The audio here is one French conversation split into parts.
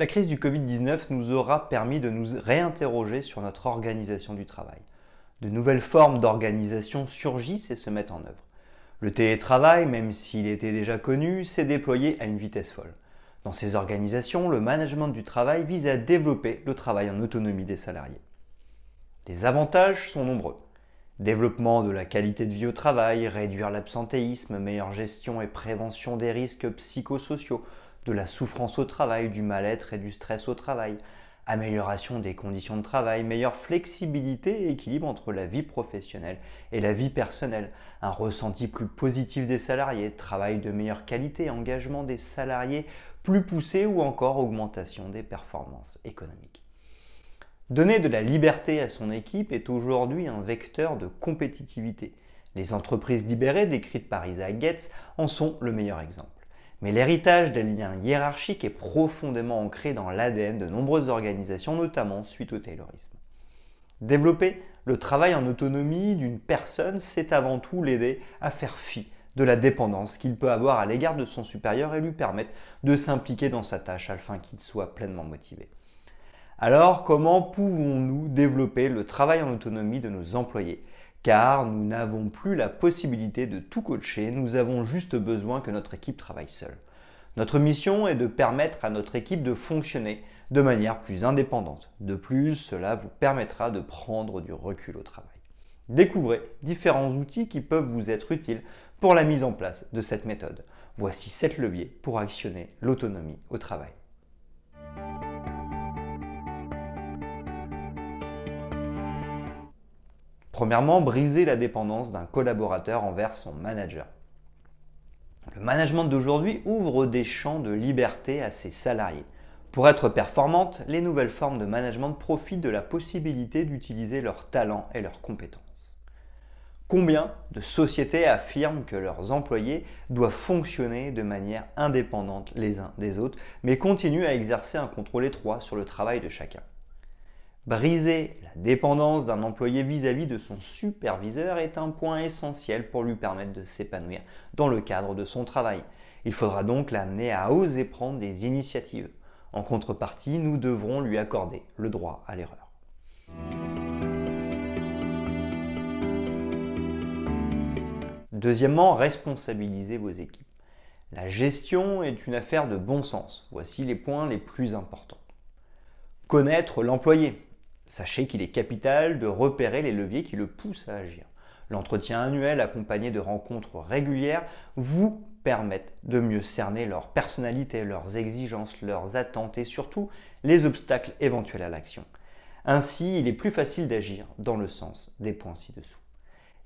La crise du Covid-19 nous aura permis de nous réinterroger sur notre organisation du travail. De nouvelles formes d'organisation surgissent et se mettent en œuvre. Le télétravail, même s'il était déjà connu, s'est déployé à une vitesse folle. Dans ces organisations, le management du travail vise à développer le travail en autonomie des salariés. Les avantages sont nombreux. Développement de la qualité de vie au travail, réduire l'absentéisme, meilleure gestion et prévention des risques psychosociaux, de la souffrance au travail, du mal-être et du stress au travail, amélioration des conditions de travail, meilleure flexibilité et équilibre entre la vie professionnelle et la vie personnelle, un ressenti plus positif des salariés, travail de meilleure qualité, engagement des salariés plus poussé ou encore augmentation des performances économiques. Donner de la liberté à son équipe est aujourd'hui un vecteur de compétitivité. Les entreprises libérées décrites par Isaac Getz en sont le meilleur exemple. Mais l'héritage des liens hiérarchiques est profondément ancré dans l'ADN de nombreuses organisations, notamment suite au Taylorisme. Développer le travail en autonomie d'une personne, c'est avant tout l'aider à faire fi de la dépendance qu'il peut avoir à l'égard de son supérieur et lui permettre de s'impliquer dans sa tâche afin qu'il soit pleinement motivé. Alors, comment pouvons-nous développer le travail en autonomie de nos employés? Car nous n'avons plus la possibilité de tout coacher, nous avons juste besoin que notre équipe travaille seule. Notre mission est de permettre à notre équipe de fonctionner de manière plus indépendante. De plus, cela vous permettra de prendre du recul au travail. Découvrez différents outils qui peuvent vous être utiles pour la mise en place de cette méthode. Voici 7 leviers pour actionner l'autonomie au travail. Premièrement, briser la dépendance d'un collaborateur envers son manager. Le management d'aujourd'hui ouvre des champs de liberté à ses salariés. Pour être performante, les nouvelles formes de management profitent de la possibilité d'utiliser leurs talents et leurs compétences. Combien de sociétés affirment que leurs employés doivent fonctionner de manière indépendante les uns des autres, mais continuent à exercer un contrôle étroit sur le travail de chacun? Briser la dépendance d'un employé vis-à-vis de son superviseur est un point essentiel pour lui permettre de s'épanouir dans le cadre de son travail. Il faudra donc l'amener à oser prendre des initiatives. En contrepartie, nous devrons lui accorder le droit à l'erreur. Deuxièmement, responsabiliser vos équipes. La gestion est une affaire de bon sens. Voici les points les plus importants. Connaître l'employé. Sachez qu'il est capital de repérer les leviers qui le poussent à agir. L'entretien annuel accompagné de rencontres régulières vous permettent de mieux cerner leur personnalité, leurs exigences, leurs attentes et surtout les obstacles éventuels à l'action. Ainsi, il est plus facile d'agir dans le sens des points ci-dessous.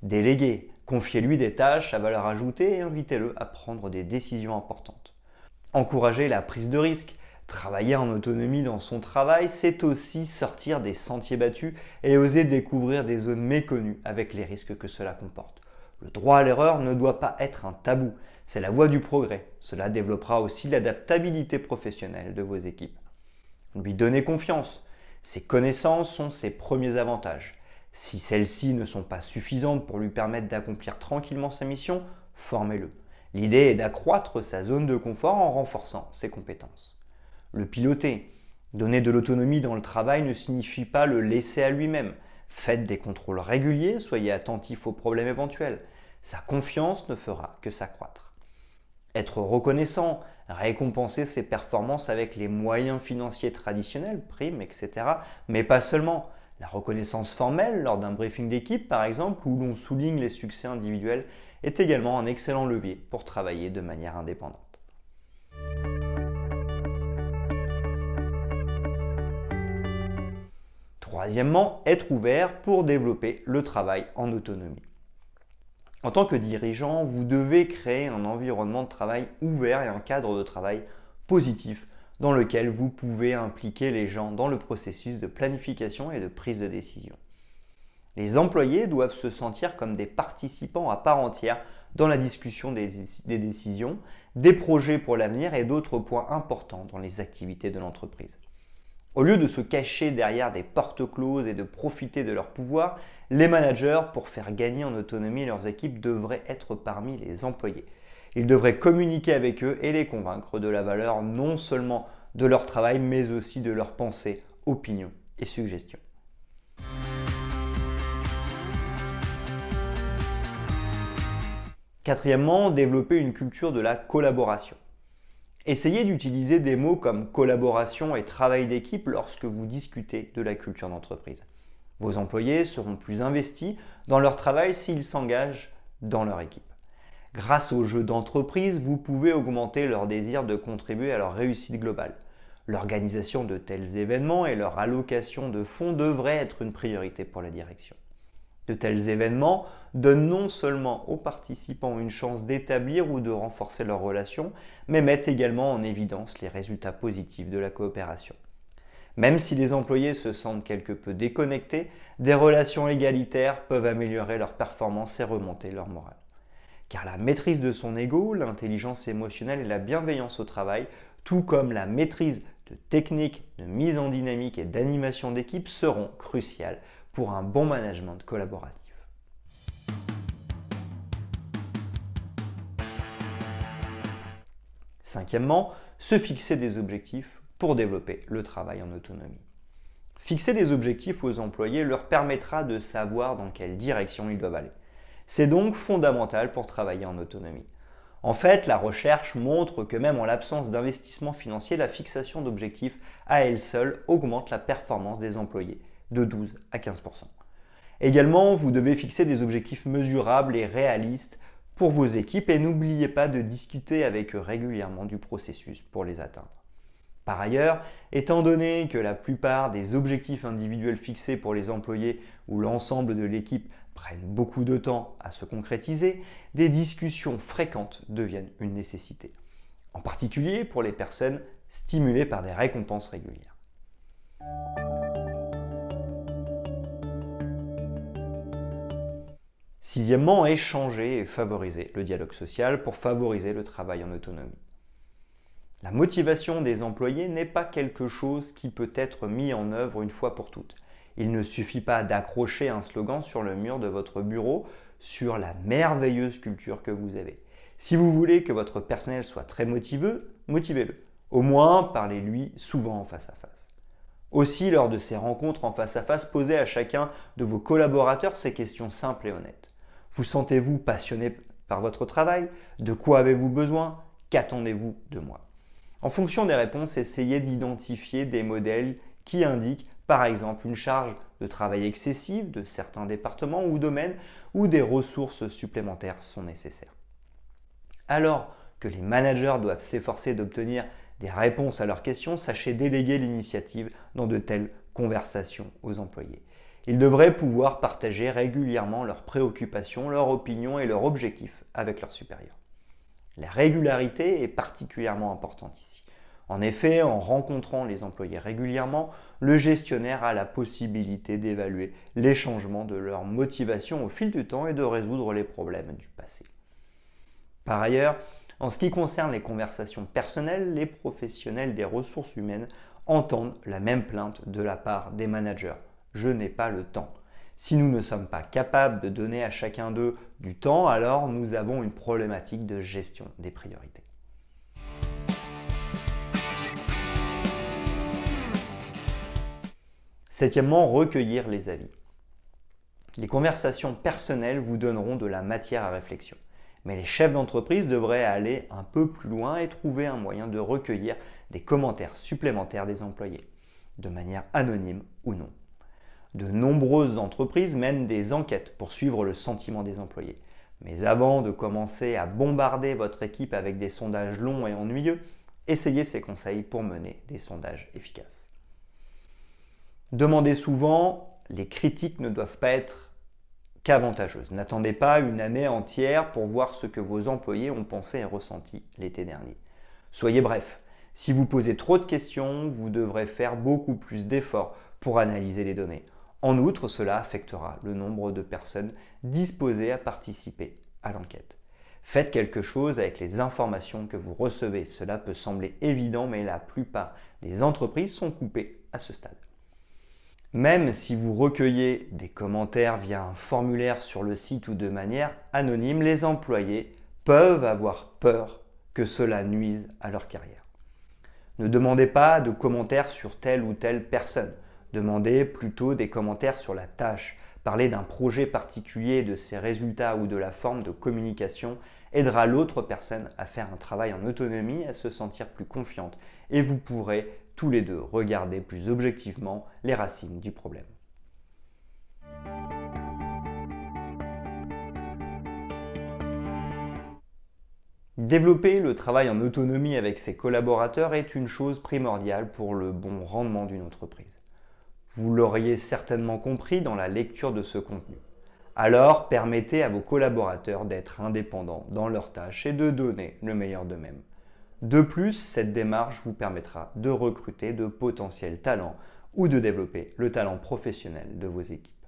Déléguer, confiez-lui des tâches à valeur ajoutée et invitez-le à prendre des décisions importantes. Encouragez la prise de risque, Travailler en autonomie dans son travail, c'est aussi sortir des sentiers battus et oser découvrir des zones méconnues avec les risques que cela comporte. Le droit à l'erreur ne doit pas être un tabou, c'est la voie du progrès. Cela développera aussi l'adaptabilité professionnelle de vos équipes. Lui donner confiance. Ses connaissances sont ses premiers avantages. Si celles-ci ne sont pas suffisantes pour lui permettre d'accomplir tranquillement sa mission, formez-le. L'idée est d'accroître sa zone de confort en renforçant ses compétences le piloter. Donner de l'autonomie dans le travail ne signifie pas le laisser à lui-même. Faites des contrôles réguliers, soyez attentif aux problèmes éventuels. Sa confiance ne fera que s'accroître. Être reconnaissant, récompenser ses performances avec les moyens financiers traditionnels, primes, etc. Mais pas seulement. La reconnaissance formelle lors d'un briefing d'équipe, par exemple, où l'on souligne les succès individuels, est également un excellent levier pour travailler de manière indépendante. Troisièmement, être ouvert pour développer le travail en autonomie. En tant que dirigeant, vous devez créer un environnement de travail ouvert et un cadre de travail positif dans lequel vous pouvez impliquer les gens dans le processus de planification et de prise de décision. Les employés doivent se sentir comme des participants à part entière dans la discussion des, décisions, des projets pour l'avenir et d'autres points importants dans les activités de l'entreprise. Au lieu de se cacher derrière des portes closes et de profiter de leur pouvoir, les managers, pour faire gagner en autonomie leurs équipes, devraient être parmi les employés. Ils devraient communiquer avec eux et les convaincre de la valeur non seulement de leur travail, mais aussi de leurs pensées, opinions et suggestions. Quatrièmement, développer une culture de la collaboration. Essayez d'utiliser des mots comme collaboration et travail d'équipe lorsque vous discutez de la culture d'entreprise. Vos employés seront plus investis dans leur travail s'ils s'engagent dans leur équipe. Grâce au jeu d'entreprise, vous pouvez augmenter leur désir de contribuer à leur réussite globale. L'organisation de tels événements et leur allocation de fonds devraient être une priorité pour la direction. De tels événements donnent non seulement aux participants une chance d'établir ou de renforcer leurs relations, mais mettent également en évidence les résultats positifs de la coopération. Même si les employés se sentent quelque peu déconnectés, des relations égalitaires peuvent améliorer leur performance et remonter leur morale. Car la maîtrise de son ego, l'intelligence émotionnelle et la bienveillance au travail, tout comme la maîtrise de techniques de mise en dynamique et d'animation d'équipe seront cruciales pour un bon management collaboratif. Cinquièmement, se fixer des objectifs pour développer le travail en autonomie. Fixer des objectifs aux employés leur permettra de savoir dans quelle direction ils doivent aller. C'est donc fondamental pour travailler en autonomie. En fait, la recherche montre que même en l'absence d'investissement financier, la fixation d'objectifs à elle seule augmente la performance des employés de 12 à 15 Également, vous devez fixer des objectifs mesurables et réalistes pour vos équipes et n'oubliez pas de discuter avec eux régulièrement du processus pour les atteindre. Par ailleurs, étant donné que la plupart des objectifs individuels fixés pour les employés ou l'ensemble de l'équipe prennent beaucoup de temps à se concrétiser, des discussions fréquentes deviennent une nécessité, en particulier pour les personnes stimulées par des récompenses régulières. Sixièmement, échanger et favoriser le dialogue social pour favoriser le travail en autonomie. La motivation des employés n'est pas quelque chose qui peut être mis en œuvre une fois pour toutes. Il ne suffit pas d'accrocher un slogan sur le mur de votre bureau sur la merveilleuse culture que vous avez. Si vous voulez que votre personnel soit très motivé, motivez-le. Au moins, parlez-lui souvent en face à face. Aussi, lors de ces rencontres en face à face, posez à chacun de vos collaborateurs ces questions simples et honnêtes. Vous sentez-vous passionné par votre travail? De quoi avez-vous besoin? Qu'attendez-vous de moi? En fonction des réponses, essayez d'identifier des modèles qui indiquent par exemple une charge de travail excessive de certains départements ou domaines où des ressources supplémentaires sont nécessaires. Alors que les managers doivent s'efforcer d'obtenir des réponses à leurs questions, sachez déléguer l'initiative dans de telles conversations aux employés. Ils devraient pouvoir partager régulièrement leurs préoccupations, leurs opinions et leurs objectifs avec leurs supérieurs. La régularité est particulièrement importante ici. En effet, en rencontrant les employés régulièrement, le gestionnaire a la possibilité d'évaluer les changements de leur motivation au fil du temps et de résoudre les problèmes du passé. Par ailleurs, en ce qui concerne les conversations personnelles, les professionnels des ressources humaines entendent la même plainte de la part des managers je n'ai pas le temps. Si nous ne sommes pas capables de donner à chacun d'eux du temps, alors nous avons une problématique de gestion des priorités. Septièmement, recueillir les avis. Les conversations personnelles vous donneront de la matière à réflexion. Mais les chefs d'entreprise devraient aller un peu plus loin et trouver un moyen de recueillir des commentaires supplémentaires des employés, de manière anonyme ou non. De nombreuses entreprises mènent des enquêtes pour suivre le sentiment des employés. Mais avant de commencer à bombarder votre équipe avec des sondages longs et ennuyeux, essayez ces conseils pour mener des sondages efficaces. Demandez souvent, les critiques ne doivent pas être qu'avantageuses. N'attendez pas une année entière pour voir ce que vos employés ont pensé et ressenti l'été dernier. Soyez bref. Si vous posez trop de questions, vous devrez faire beaucoup plus d'efforts pour analyser les données. En outre, cela affectera le nombre de personnes disposées à participer à l'enquête. Faites quelque chose avec les informations que vous recevez. Cela peut sembler évident, mais la plupart des entreprises sont coupées à ce stade. Même si vous recueillez des commentaires via un formulaire sur le site ou de manière anonyme, les employés peuvent avoir peur que cela nuise à leur carrière. Ne demandez pas de commentaires sur telle ou telle personne. Demandez plutôt des commentaires sur la tâche. Parler d'un projet particulier, de ses résultats ou de la forme de communication aidera l'autre personne à faire un travail en autonomie, à se sentir plus confiante et vous pourrez tous les deux regarder plus objectivement les racines du problème. Développer le travail en autonomie avec ses collaborateurs est une chose primordiale pour le bon rendement d'une entreprise. Vous l'auriez certainement compris dans la lecture de ce contenu. Alors permettez à vos collaborateurs d'être indépendants dans leurs tâches et de donner le meilleur d'eux-mêmes. De plus, cette démarche vous permettra de recruter de potentiels talents ou de développer le talent professionnel de vos équipes.